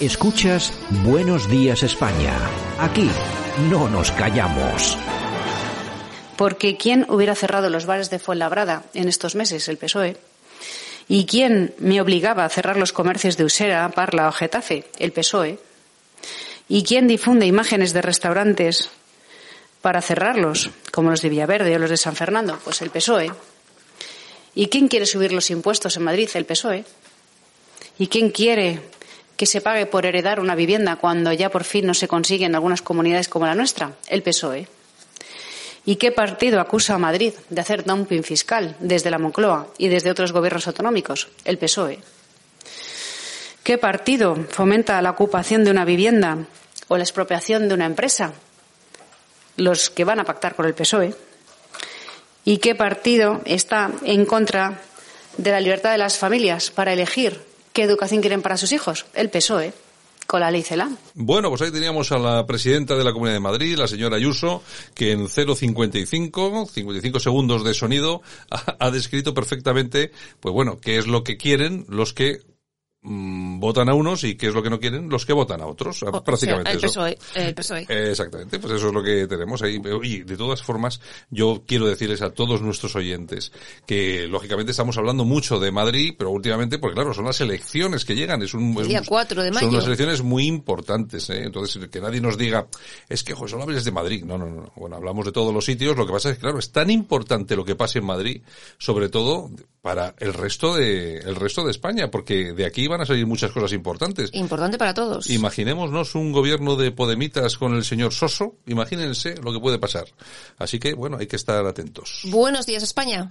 Escuchas Buenos Días España. Aquí no nos callamos. Porque ¿quién hubiera cerrado los bares de Fuenlabrada en estos meses? El PSOE. ¿Y quién me obligaba a cerrar los comercios de Usera, Parla o Getafe? El PSOE. ¿Y quién difunde imágenes de restaurantes para cerrarlos, como los de Villaverde o los de San Fernando? Pues el PSOE. ¿Y quién quiere subir los impuestos en Madrid? El PSOE. ¿Y quién quiere que se pague por heredar una vivienda cuando ya por fin no se consigue en algunas comunidades como la nuestra? El PSOE. ¿Y qué partido acusa a Madrid de hacer dumping fiscal desde la Moncloa y desde otros gobiernos autonómicos? El PSOE. ¿Qué partido fomenta la ocupación de una vivienda o la expropiación de una empresa? Los que van a pactar con el PSOE. ¿Y qué partido está en contra de la libertad de las familias para elegir qué educación quieren para sus hijos? El PSOE con la ley CELA. Bueno, pues ahí teníamos a la presidenta de la Comunidad de Madrid, la señora Ayuso, que en 0,55, 55 segundos de sonido, ha, ha descrito perfectamente, pues bueno, qué es lo que quieren los que mm, votan a unos y qué es lo que no quieren los que votan a otros. O prácticamente sea, el eso. PSOE, el PSOE. Eh, Exactamente, pues eso es lo que tenemos ahí. Y de todas formas, yo quiero decirles a todos nuestros oyentes que lógicamente estamos hablando mucho de Madrid, pero últimamente, porque claro, son las elecciones que llegan, es un, El es día un- 4 de son mayo. unas elecciones muy importantes, ¿eh? entonces que nadie nos diga, es que jo, solo hables de Madrid, no, no, no, bueno, hablamos de todos los sitios, lo que pasa es que claro, es tan importante lo que pase en Madrid, sobre todo para el resto de, el resto de España, porque de aquí van a salir muchas cosas importantes. Importante para todos. Imaginémonos un gobierno de Podemitas con el señor Soso, imagínense lo que puede pasar. Así que, bueno, hay que estar atentos. Buenos días, España.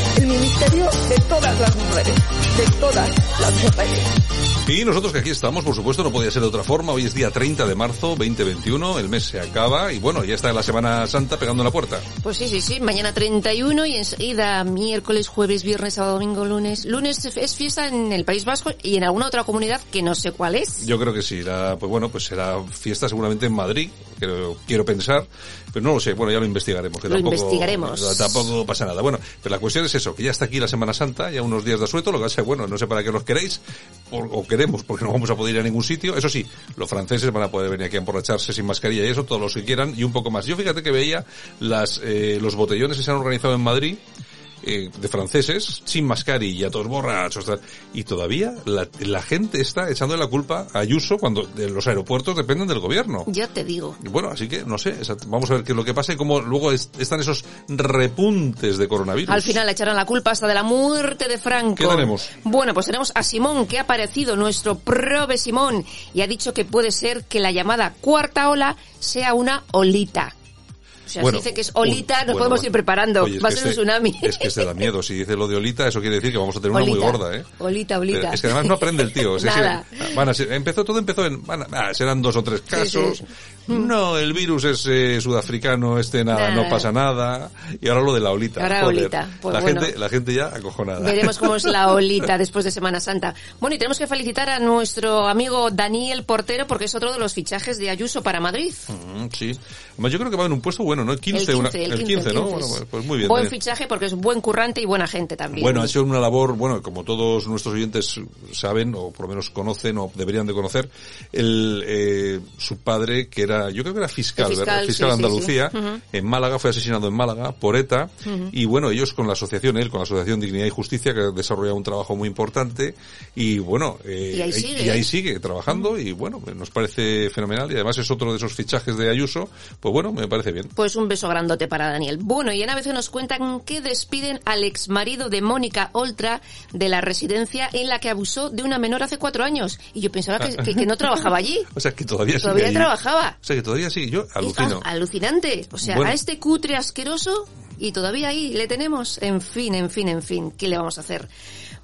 el ministerio de todas las mujeres, de todas las mujeres. Y nosotros que aquí estamos, por supuesto, no podía ser de otra forma. Hoy es día 30 de marzo 2021, el mes se acaba y bueno, ya está la Semana Santa pegando en la puerta. Pues sí, sí, sí. Mañana 31 y enseguida miércoles, jueves, viernes, sábado, domingo, lunes. Lunes es fiesta en el País Vasco y en alguna otra comunidad que no sé cuál es. Yo creo que sí, la- pues bueno, pues será fiesta seguramente en Madrid, quiero, quiero pensar, pero no lo sé, bueno, ya lo investigaremos. Que Lo tampoco, investigaremos. Tampoco pasa nada. Bueno, pero la cuestión es eso, que ya está aquí la Semana Santa, ya unos días de asueto, lo que es, bueno, no sé para qué los queréis, o, o queremos, porque no vamos a poder ir a ningún sitio. Eso sí, los franceses van a poder venir aquí a emborracharse sin mascarilla y eso, todos los que quieran, y un poco más. Yo fíjate que veía las, eh, los botellones que se han organizado en Madrid, eh, de franceses sin mascarilla, todos borrachos, tal. y todavía la, la gente está echando la culpa a Ayuso cuando de los aeropuertos dependen del gobierno. Ya te digo. Bueno, así que no sé, vamos a ver qué es lo que pasa y cómo luego es- están esos repuntes de coronavirus. Al final le echarán la culpa hasta de la muerte de Franco. ¿Qué tenemos? Bueno, pues tenemos a Simón, que ha aparecido, nuestro prove Simón, y ha dicho que puede ser que la llamada cuarta ola sea una olita. Sea, Bueno, si dice que es olita, un- nos bueno, podemos bueno. ir preparando. Oye, Va a ser un tsunami. Es que este da miedo. Si dice lo de Olita, eso quiere decir que vamos a tener una muy Olita. gorda, ¿eh? Olita, olita. Es que además no aprende el tío. Es Nada. van a ser- empezó, todo empezó en, van a- ah, serán dos o tres casos. sí. No, el virus es eh, sudafricano, este nada, Nada. no pasa nada. Y ahora lo de la olita. Ahora Joder. olita. Pues la bueno. gente, la gente ya acojonada. Veremos cómo es la olita después de Semana Santa. Bueno, y tenemos que felicitar a nuestro amigo Daniel Portero porque es otro de los fichajes de Ayuso para Madrid. Mm, sí. Además yo creo que va en un puesto bueno, ¿no? El 15, el 15, una- el el 15, 15, ¿no? el 15 Bueno, es pues, muy bien. Buen Daniel. fichaje porque es buen currante y buena gente también. Bueno, ha sido una labor, bueno, como todos nuestros oyentes saben, o por lo menos conocen, o deberían de conocer, el, eh, su padre, que era, yo creo que era fiscal, El fiscal, ¿verdad? Fiscal de sí, sí, Andalucía, en Málaga, fue asesinado en Málaga por ETA, y bueno, ellos con la asociación, él con la Asociación Dignidad y Justicia, que ha desarrollado un trabajo muy importante, y bueno, eh, Y ahí sigue, y ahí ¿eh? sigue trabajando, y bueno, nos parece fenomenal, y además es otro de esos fichajes de Ayuso, pues bueno, me parece bien. Pues un beso grandote para Daniel. Bueno, y en ABC nos cuentan que despiden al exmarido de Mónica Oltra de la residencia en la que abusó de una menor hace cuatro años. Y yo pensaba que, que- que no trabajaba allí. O sea, que todavía Todavía trabajaba. O sea, que todavía sí, yo Es alucino. a- alucinante. O sea, Bueno. a este cutre asqueroso y todavía ahí le tenemos. En fin, en fin, en fin. ¿Qué le vamos a hacer?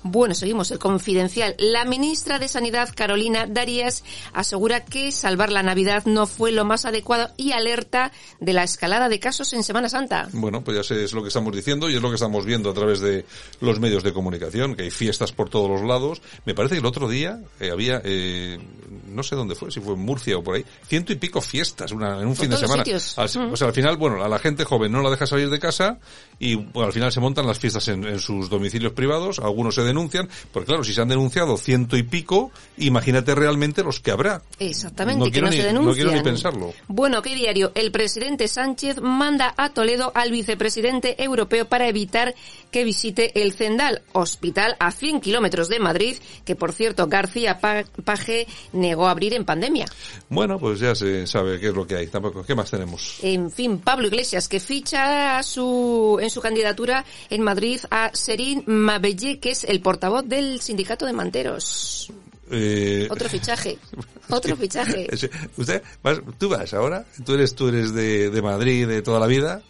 Bueno, seguimos el confidencial. La ministra de Sanidad, Carolina Darías, asegura que salvar la Navidad no fue lo más adecuado y alerta de la escalada de casos en Semana Santa. Bueno, pues ya sé, es lo que estamos diciendo y es lo que estamos viendo a través de los medios de comunicación, que hay fiestas por todos los lados. Me parece que el otro día eh, había, eh, no sé dónde fue, si fue en Murcia o por ahí, ciento y pico fiestas una, en un fin de semana. Al- Mm. O sea, al final, bueno, a la gente joven no la deja salir de casa y bueno, al final se montan las fiestas en, en sus domicilios privados, algunos se denuncian, porque claro, si se han denunciado ciento y pico, imagínate realmente los que habrá. Exactamente, No que quiero no ni- se no denuncian. quiero ni pensarlo. Bueno, ¿qué diario? El presidente Sánchez manda a Toledo al vicepresidente europeo para evitar que visite el Zendal, hospital a 100 kilómetros de Madrid, que por cierto García Pa- Paje negó abrir en pandemia. Bueno, pues ya se sabe qué es lo que hay. Tampoco, ¿qué más tenemos? En fin, Pablo Iglesias, que ficha a su, en su candidatura en Madrid a Serín Mabellé, que es el portavoz del sindicato de manteros. Eh, Otro fichaje. Otro fichaje. Usted, tú vas ahora, tú eres, tú eres de, de Madrid de toda la vida.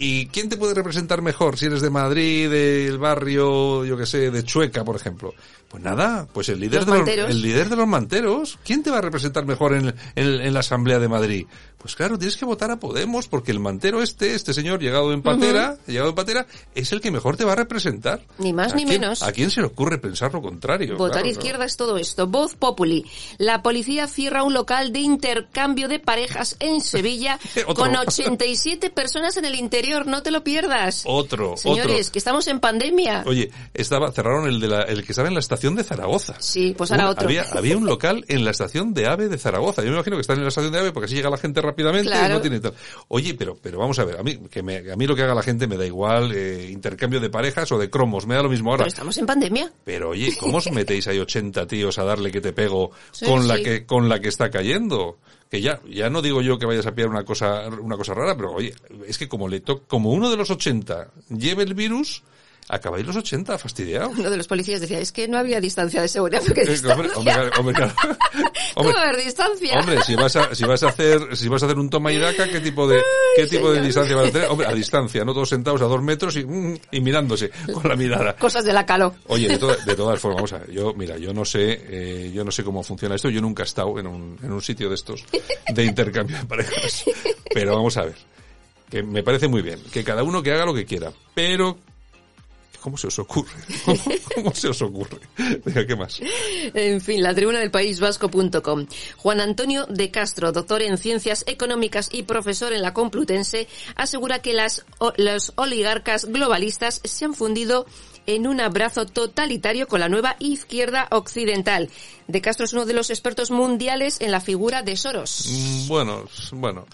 ¿Y quién te puede representar mejor si eres de Madrid, del barrio, yo que sé, de Chueca, por ejemplo? Pues nada, pues el líder, Los de los, el líder de los manteros. ¿Quién te va a representar mejor en, en- en la Asamblea de Madrid? Pues claro, tienes que votar a Podemos porque el mantero este, este señor llegado en patera, llegado en patera, es el que mejor te va a representar. Ni más ¿A ni quién- menos. ¿A quién se le ocurre pensar lo contrario? Votar Claro, izquierda es todo esto. Voz Populi. La policía cierra un local de intercambio de parejas en Sevilla con 87 personas en el interior. No te lo pierdas. Otro, Señores, otro. que estamos en pandemia. Oye, estaba, cerraron el de la, el que estaba en la estación de Zaragoza. Sí, pues ahora Un- otro. Había, había un local en la estación de AVE de Zaragoza. Yo me imagino que están en la estación de AVE porque así llega la gente rápidamente Claro. y no tiene tal. Oye, pero, pero vamos a ver, a mí, que me, a mí lo que haga la gente me da igual, eh, intercambio de parejas o de cromos, me da lo mismo ahora. Pero estamos en pandemia. Pero oye, ¿cómo os metéis ahí 80 tíos a darle que te pego Sí, con la que con la que está cayendo? Que ya ya no digo yo que vayas a pillar una cosa una cosa rara, pero oye, es que como le to como uno de los 80 lleve el virus, acabáis los 80 fastidiados. Uno de los policías decía, es que no había distancia de seguridad. Porque Eh, hombre, hombre, hombre, claro. ¿Cómo Hombre, haber distancia? Hombre, si vas a, si vas a hacer, si vas a hacer un toma y daca, ¿qué tipo de, qué tipo de distancia vas a tener? Hombre, a distancia, no todos sentados a dos metros y, mm, y mirándose con la mirada. Cosas de la calo. Oye, de, toda- de todas formas, vamos a ver, yo, mira, yo no sé, eh, yo no sé cómo funciona esto, yo nunca he estado en un, en un sitio de estos, de intercambio de parejas. Pero vamos a ver, que me parece muy bien, que cada uno que haga lo que quiera, pero, ¿cómo se os ocurre? ¿Cómo, se os ocurre? Venga, ¿qué más? En fin, la tribuna del país vasco.com. Juan Antonio de Castro, doctor en ciencias económicas y profesor en la Complutense, asegura que las, o- los oligarcas globalistas se han fundido en un abrazo totalitario con la nueva izquierda occidental. De Castro es uno de los expertos mundiales en la figura de Soros. Mm, Bueno, bueno.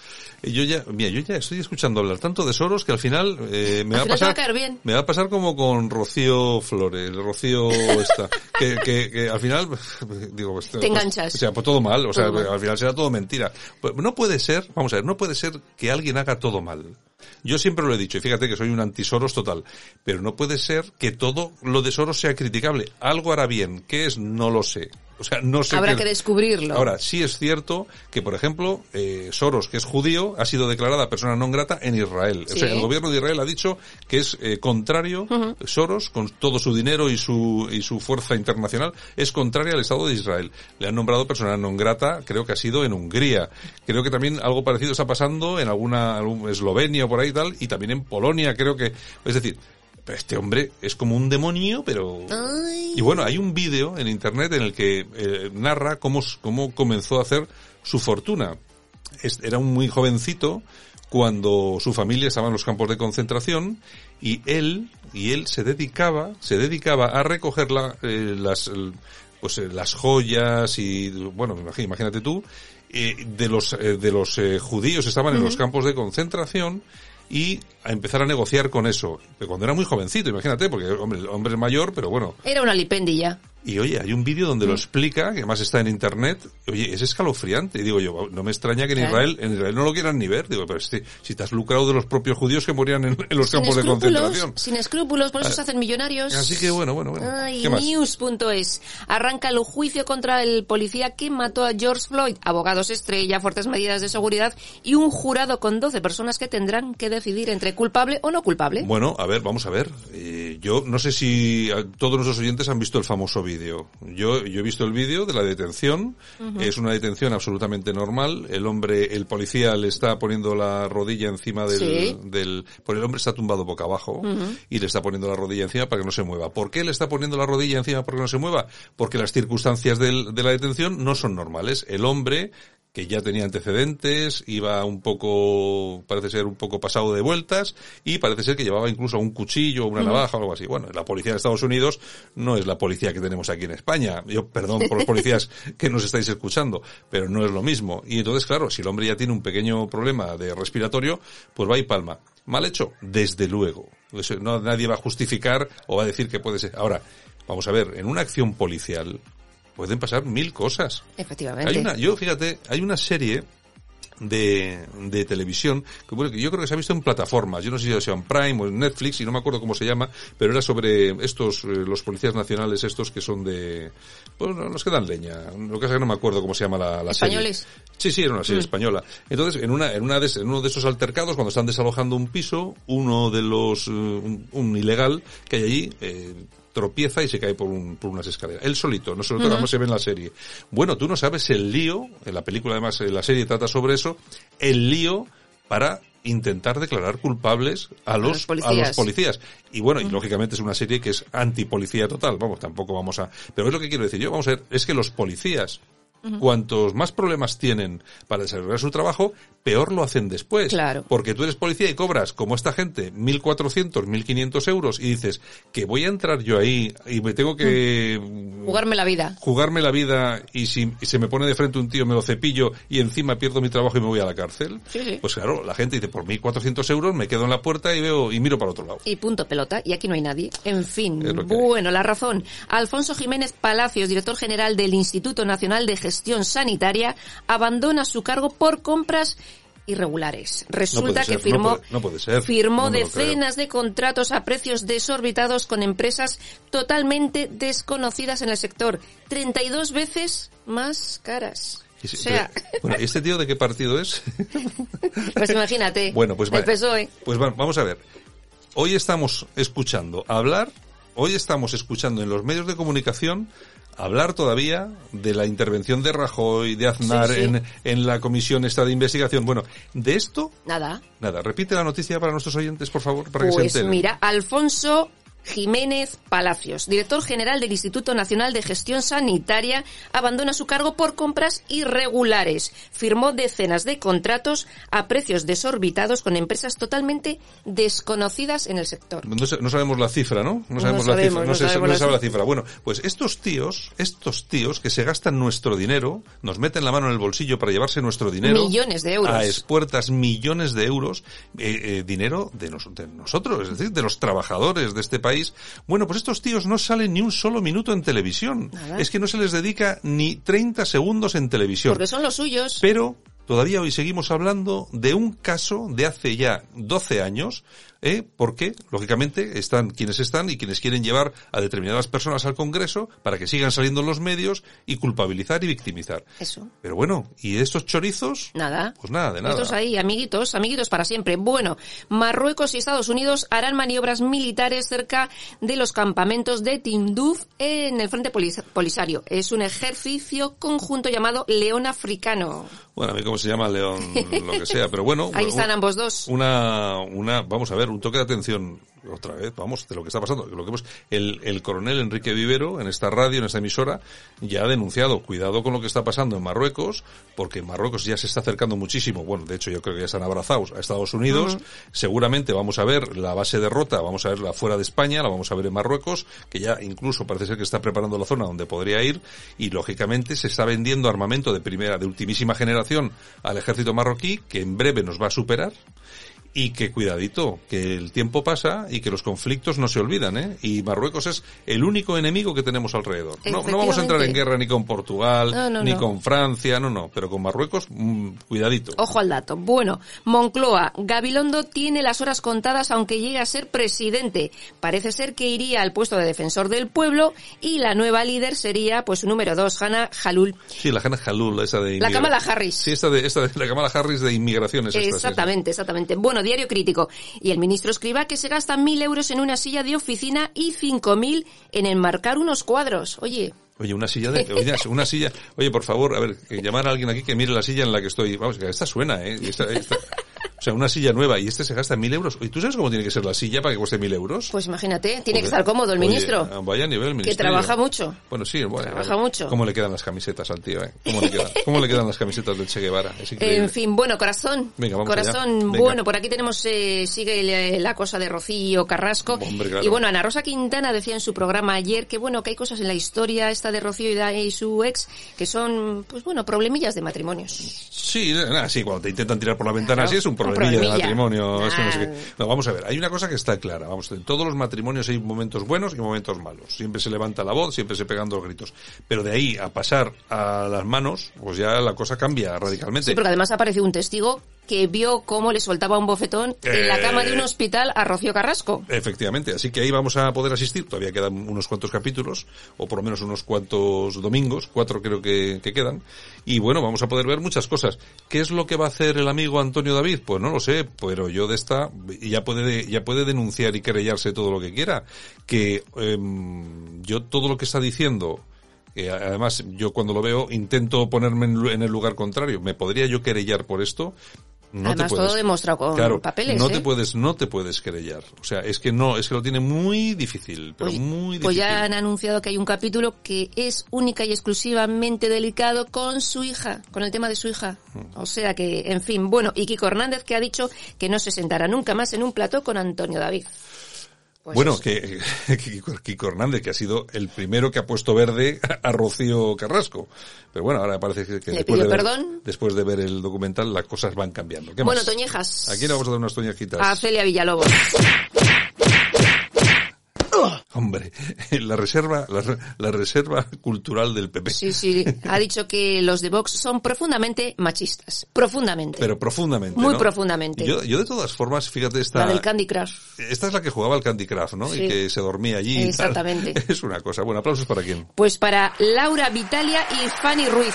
Yo ya, mira, yo ya estoy escuchando hablar tanto de Soros que al final eh, me Al va a te va pasar, a caer bien. me va a pasar como con Rocío Flores, Rocío esta, que, que, que al final, digo, pues, pues, enganchas. o sea, pues todo mal, o sea, Todo al final será todo mentira. Pues no puede ser, vamos a ver, no puede ser que alguien haga todo mal. Yo siempre lo he dicho, y fíjate que soy un anti-Soros total, pero no puede ser que todo lo de Soros sea criticable. Algo hará bien, ¿qué es? No lo sé. O sea, no sé Habrá qué- que descubrirlo. Ahora, sí es cierto que, por ejemplo, eh, Soros, que es judío, ha sido declarada persona non grata en Israel. Sí. O sea, el gobierno de Israel ha dicho que es eh, contrario, Soros, con todo su dinero y su, y su fuerza internacional, es contraria al Estado de Israel. Le han nombrado persona non grata, creo que ha sido en Hungría. Creo que también algo parecido está pasando en alguna, Eslovenia o por ahí y tal, y también en Polonia, creo que, es decir, este hombre es como un demonio, pero... Y bueno, hay un vídeo en internet en el que eh, narra cómo, cómo comenzó a hacer su fortuna. Es- Era un muy jovencito cuando su familia estaba en los campos de concentración y él y él se dedicaba se dedicaba a recoger la- eh, las pues eh, las joyas y bueno imagínate tú eh, de los de los judíos estaban en los campos de concentración y a empezar a negociar con eso. Pero cuando era muy jovencito, imagínate, porque hombre, el hombre es mayor, pero bueno, Era una lipendilla. Y oye, hay un vídeo donde lo explica, que además está en internet. Oye, es escalofriante. Y digo yo, no me extraña que en. Israel, en Israel no lo quieran ni ver. Digo, pero este, si te has lucrado de los propios judíos que morían en, en los Sin campos de concentración. sin escrúpulos, por eso se hacen millonarios. Así que bueno, bueno, bueno. Ay, news.es. Arranca el juicio contra el policía que mató a George Floyd. Abogados estrella, fuertes medidas de seguridad y un jurado con 12 personas que tendrán que decidir entre culpable o no culpable. Bueno, a ver, vamos a ver. Eh, yo no sé si todos nuestros oyentes han visto el famoso vídeo. Yo, yo he visto el vídeo de la detención. Es una detención absolutamente normal. El hombre, el policía le está poniendo la rodilla encima del, Sí. del, porque el hombre está tumbado boca abajo y le está poniendo la rodilla encima para que no se mueva. ¿Por qué le está poniendo la rodilla encima para que no se mueva? Porque las circunstancias del- de la detención no son normales. El hombre que ya tenía antecedentes, iba un poco, parece ser un poco pasado de vueltas, y parece ser que llevaba incluso un cuchillo, una navaja o algo así. Bueno, la policía de Estados Unidos no es la policía que tenemos aquí en España. Yo, perdón por los policías que nos estáis escuchando, pero no es lo mismo. Y entonces, claro, si el hombre ya tiene un pequeño problema de respiratorio, pues va y palma. ¿Mal hecho? Desde luego. Eso no, nadie va a justificar o va a decir que puede ser. Ahora, vamos a ver, en una acción policial pueden pasar mil cosas. Efectivamente. Hay una, yo fíjate, hay una serie de, de televisión que, bueno, yo creo que se ha visto en plataformas. Yo no sé si sea en Prime o en Netflix y no me acuerdo cómo se llama, pero era sobre estos, eh, los policías nacionales estos que son de, pues no, los que dan leña. Lo que pasa es que no me acuerdo cómo se llama la, la serie. ¿Españoles? Sí, sí, era una serie española. Entonces, en una, en una de, en uno de esos altercados, cuando están desalojando un piso, uno de los, eh, un, un ilegal que hay allí, eh, tropieza y se cae por, un, por unas escaleras. Él solito, no se lo toca, no se ve en la serie. Bueno, tú no sabes el lío, en la película además, en la serie trata sobre eso, el lío para intentar declarar culpables a los, los policías. a los policías. Y bueno, y lógicamente es una serie que es antipolicía total, vamos, tampoco vamos a... Pero es lo que quiero decir yo, vamos a ver, es que los policías, cuantos más problemas tienen para desarrollar su trabajo, peor lo hacen después. Claro. Porque tú eres policía y cobras, como esta gente, 1.400, 1.500 euros y dices que voy a entrar yo ahí y me tengo que Jugarme la vida. jugarme la vida y si y se me pone de frente un tío me lo cepillo y encima pierdo mi trabajo y me voy a la cárcel. Sí, sí. Pues claro, la gente dice por 1.400 euros me quedo en la puerta y veo y miro para otro lado. Y punto pelota, y aquí no hay nadie. En fin, bueno, la razón. Alfonso Jiménez Palacios, director general del Instituto Nacional de Gestión Sanitaria, abandona su cargo por compras irregulares. Resulta que no firmó, puede- no puede ser, firmó creo. decenas de contratos a precios desorbitados con empresas totalmente desconocidas en el sector. 32 veces más caras. O sea, pero- bueno, ¿y este tío de qué partido es? pues imagínate. Bueno, pues el PSOE. Pues va- vamos a ver. Hoy estamos escuchando hablar, hoy estamos escuchando en los medios de comunicación hablar todavía de la intervención de Rajoy, de Aznar Sí, sí. En, en la comisión esta de investigación. Bueno, de esto, Nada. nada. Repite la noticia para nuestros oyentes, por favor, para que se Pues enteren. mira, Alfonso Jiménez Palacios, director general del Instituto Nacional de Gestión Sanitaria, abandona su cargo por compras irregulares. Firmó decenas de contratos a precios desorbitados con empresas totalmente desconocidas en el sector. No, sa- no sabemos la cifra, ¿no? No sabemos la sabemos, cifra. No, no se, la sabe la cifra. Bueno, pues estos tíos, estos tíos que se gastan nuestro dinero, nos meten la mano en el bolsillo para llevarse nuestro dinero. Millones de euros. A espuertas, millones de euros. eh, eh, dinero de, nos- de nosotros, es decir, de los trabajadores de este país. Bueno, pues estos tíos no salen ni un solo minuto en televisión. Nada. Es que no se les dedica ni 30 segundos en televisión. Porque son los suyos. Pero todavía hoy seguimos hablando de un caso de hace ya 12 años, ¿eh? porque, lógicamente, están quienes están y quienes quieren llevar a determinadas personas al Congreso para que sigan saliendo en los medios y culpabilizar y victimizar. Eso. Pero bueno, ¿y estos chorizos? Nada. Pues nada, de nada. Estos ahí, amiguitos, amiguitos para siempre. Bueno, Marruecos y Estados Unidos harán maniobras militares cerca de los campamentos de Tinduf en el frente polis- polisario. Es un ejercicio conjunto llamado León Africano. Bueno, a mí cómo se llama León, lo que sea, pero bueno. Ahí un- están ambos dos. Una, una, vamos a ver, un toque de atención otra vez, vamos, de lo que está pasando. Lo que hemos, el, el coronel Enrique Vivero, en esta radio, en esta emisora, ya ha denunciado, cuidado con lo que está pasando en Marruecos, porque Marruecos ya se está acercando muchísimo, bueno, de hecho yo creo que ya están abrazados a Estados Unidos, seguramente vamos a ver la base de rota, vamos a verla fuera de España, la vamos a ver en Marruecos, que ya incluso parece ser que está preparando la zona donde podría ir, y lógicamente se está vendiendo armamento de primera, de ultimísima generación al ejército marroquí, que en breve nos va a superar, y que cuidadito, que el tiempo pasa y que los conflictos no se olvidan, ¿eh? Y Marruecos es el único enemigo que tenemos alrededor. No, no vamos a entrar en guerra ni con Portugal, No, no, ni con Francia, no, no, pero con Marruecos, mm, cuidadito. Ojo al dato. Bueno, Moncloa, Gabilondo tiene las horas contadas aunque llegue a ser presidente. Parece ser que iría al puesto de defensor del pueblo y la nueva líder sería pues su número dos, Hannah Jalul. Sí, la Hannah Jalul, esa de La Kamala Harris. Sí, esta de, esta de la Kamala Harris de inmigraciones. esta, sí. Exactamente, exactamente. Bueno, diario crítico. Y el ministro escriba que se gasta mil euros en una silla de oficina y cinco mil en enmarcar unos cuadros. Oye, Oye, una silla de, oye, una silla, oye, por favor, a ver, llamar a alguien aquí que mire la silla en la que estoy. Vamos, esta suena, eh. Esta- esta- o sea, una silla nueva y este se gasta mil euros. ¿Y tú sabes cómo tiene que ser la silla para que cueste mil euros? pues imagínate, tiene que estar cómodo el Oye, ministro. ah, vaya nivel el que trabaja mucho. Bueno, sí, bueno. Trabaja mucho. ¿Cómo le quedan las camisetas al tío, eh? ¿Cómo le quedan, cómo le quedan las camisetas del Che Guevara? Es. En fin, bueno, corazón. Venga, vamos corazón, allá. Venga. bueno, por aquí tenemos, eh, sigue la, la cosa de Rocío Carrasco. Hombre, claro. Y bueno, Ana Rosa Quintana decía en su programa ayer que bueno, que hay cosas en la historia esta de Rocío y, su ex que son, pues bueno, problemillas de matrimonios. Sí, nada, sí, cuando te intentan tirar por la ventana Claro, así es un un problemilla de problemilla. matrimonio. no sé qué. No, vamos a ver, hay una cosa que está clara. Vamos, en todos los matrimonios hay momentos buenos y momentos malos. Siempre se levanta la voz, siempre se pegan dos gritos. Pero de ahí a pasar a las manos, pues ya la cosa cambia radicalmente. Sí, porque además apareció un testigo que vio cómo le soltaba un bofetón en la Eh. cama de un hospital a Rocío Carrasco. Efectivamente, así que ahí vamos a poder asistir. Todavía quedan unos cuantos capítulos, o por lo menos unos cuantos domingos, cuatro creo que, que quedan. Y bueno, vamos a poder ver muchas cosas. ¿Qué es lo que va a hacer el amigo Antonio David? Pues no lo sé, pero yo de esta ya puede ya puede denunciar y querellarse todo lo que quiera. Que em, yo todo lo que está diciendo que además yo cuando lo veo intento ponerme en el lugar contrario. ¿Me podría yo querellar por esto? No Además, te puedes. todo demostrado con Claro, papeles, No ¿eh? te puedes, no te puedes querellar. O sea, es que no, es que lo tiene muy difícil, pero muy difícil. pues ya han anunciado que hay un capítulo que es única y exclusivamente delicado con su hija, con el tema de su hija. Mm. O sea que, en fin, bueno, y Kiko Hernández que ha dicho que no se sentará nunca más en un plató con Antonio David. Pues bueno, que, que Kiko, Hernández, que ha sido el primero que ha puesto verde a Rocío Carrasco. Pero bueno, ahora parece que, después, de ver, perdón. después de ver el documental las cosas van cambiando. ¿Qué Bueno, más? Toñejas. Aquí le vamos a dar unas toñejitas. A Celia Villalobos. Hombre, la reserva, la, la reserva cultural del PP. Sí, sí, ha dicho que los de Vox son profundamente machistas. Profundamente. Pero profundamente. Muy ¿no? profundamente. Yo, yo de todas formas, fíjate esta. La del Candy Crush. Esta es la que jugaba al Candy Crush, ¿no? Sí. Y que se dormía allí. y tal. Exactamente. Es una cosa. Bueno, aplausos para quién. Pues para Laura Vitalia y Fanny Ruiz.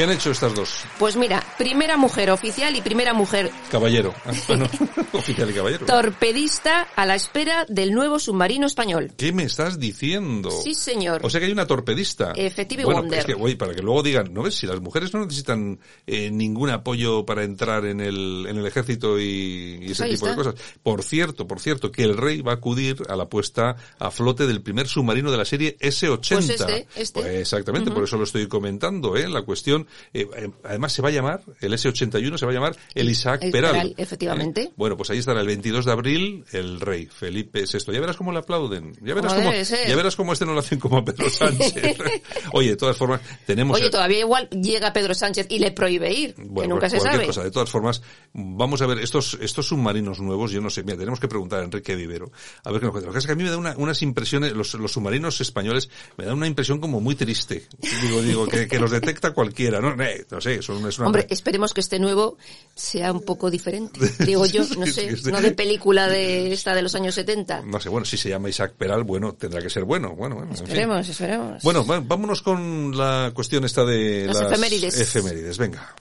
¿Qué han hecho estas dos? Pues mira, primera mujer oficial y primera mujer Caballero. Ah, bueno, oficial y caballero. torpedista a la espera del nuevo submarino español. ¿Qué me estás diciendo? Sí, señor. O sea que hay una torpedista. Effective bueno, Wonder. es que, oye, para que luego digan, ¿no ves? Si las mujeres no necesitan eh, ningún apoyo para entrar en el, en el ejército y, y ese Ahí tipo de cosas. Por cierto, por cierto, que el rey va a acudir a la puesta a flote del primer submarino de la serie S-80. Pues este, este. Pues exactamente, por eso lo estoy comentando, ¿eh? La cuestión, eh, eh, además se va a llamar, el S-81 se va a llamar el Isaac El Peral. Peral, efectivamente. ¿Eh? Bueno, pues ahí estará el 22 de abril el rey Felipe VI. Ya verás cómo le aplauden. Ya verás cómo, ya verás cómo este no lo hacen como a Pedro Sánchez. Oye, de todas formas, tenemos... Oye, el- todavía igual llega Pedro Sánchez y le prohíbe ir, que bueno, nunca se cualquier sabe. cosa. De todas formas, vamos a ver, estos, estos submarinos nuevos, yo no sé, mira, tenemos que preguntar a Enrique Vivero, a ver qué nos cuenta. Lo que es que a mí me da una- unas impresiones, los, los submarinos españoles, me dan una impresión como muy triste. Digo, digo, que, que los detecta cualquiera, ¿no? Eh, no sé, es una... Hombre, esperemos que este nuevo sea un poco diferente. Digo yo, no sé, no de película de esta de los años 70. no sé, bueno, si se llama Isaac Peral, bueno, tendrá que ser bueno. Bueno, bueno, en fin. Esperemos, esperemos. Bueno, vámonos con la cuestión esta de Las efemérides. efemérides, venga.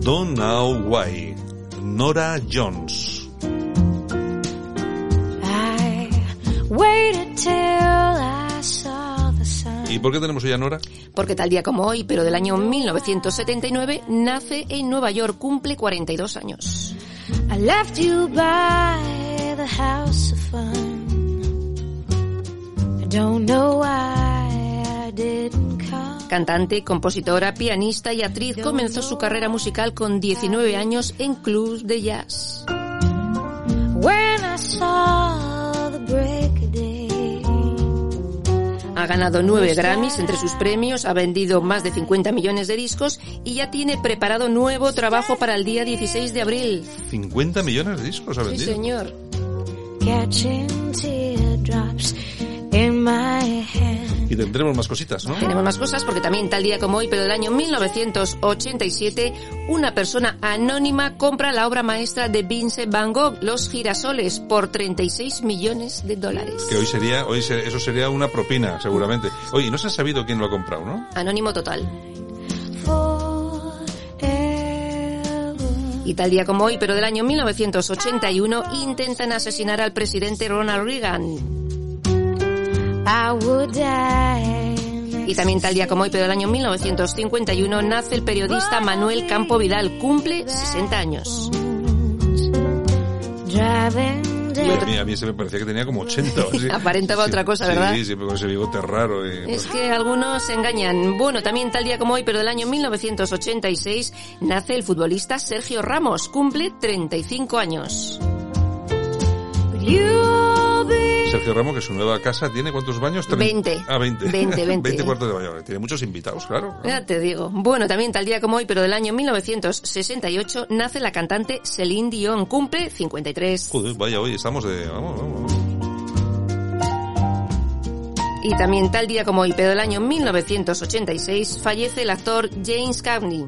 Don't Know Why, Nora Jones. I waited till ¿Y por qué tenemos hoy a Nora? Porque tal día como hoy, pero del año 1979, nace en Nueva York, cumple 42 años. I left you by the house of fun. I don't know why I didn't come. Cantante, compositora, pianista y actriz, comenzó su carrera musical con 19 años en clubs de jazz. Ha ganado nueve Grammys entre sus premios, ha vendido más de 50 millones de discos y ya tiene preparado nuevo trabajo para el día 16 de abril. 50 millones de discos ha Sí, vendido. señor. Y tendremos más cositas, ¿no? Tenemos más cosas porque también tal día como hoy, pero del año 1987, una persona anónima compra la obra maestra de Vincent Van Gogh, Los girasoles, por 36 millones de dólares. Que hoy sería, hoy se- eso sería una propina, seguramente. Oye, no se ha sabido quién lo ha comprado, ¿no? Anónimo total. Y tal día como hoy, pero del año 1981, intentan asesinar al presidente Ronald Reagan. I would die. Y también tal día como hoy, pero del año 1951, nace el periodista Manuel Campo Vidal. Cumple 60 años. Driving A mí, a mí se me parecía que tenía como 80. o así. Aparentaba otra cosa, ¿verdad? Sí, siempre con ese bigote raro. Y, Es que algunos se engañan. Bueno, también tal día como hoy, pero del año 1986, nace el futbolista Sergio Ramos. Cumple 35 años. Sergio Ramos, que su nueva casa tiene cuántos baños? Tre- 20. Ah, 20. 20, 20. cuartos de baño. Tiene muchos invitados, claro. Ya te digo. Bueno, también tal día como hoy, pero del año 1968, nace la cantante Celine Dion. Cumple 53. Joder, vaya, hoy estamos de... Vamos, vamos. Y también tal día como hoy, pero del año 1986, fallece el actor James Cagney.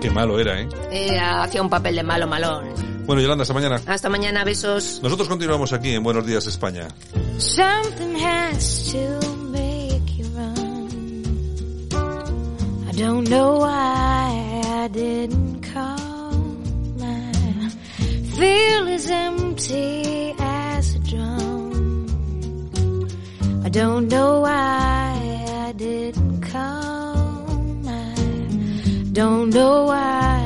Qué malo era, ¿eh? Eh, hacía un papel de malo malón. Bueno, Yolanda, hasta mañana. Hasta mañana, besos. Nosotros continuamos aquí en Buenos Días España. Something has to make you run. I don't know why I didn't come. I feel as empty as a drum. I don't know why I didn't come. I don't know why.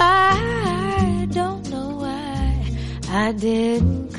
I don't know why I didn't.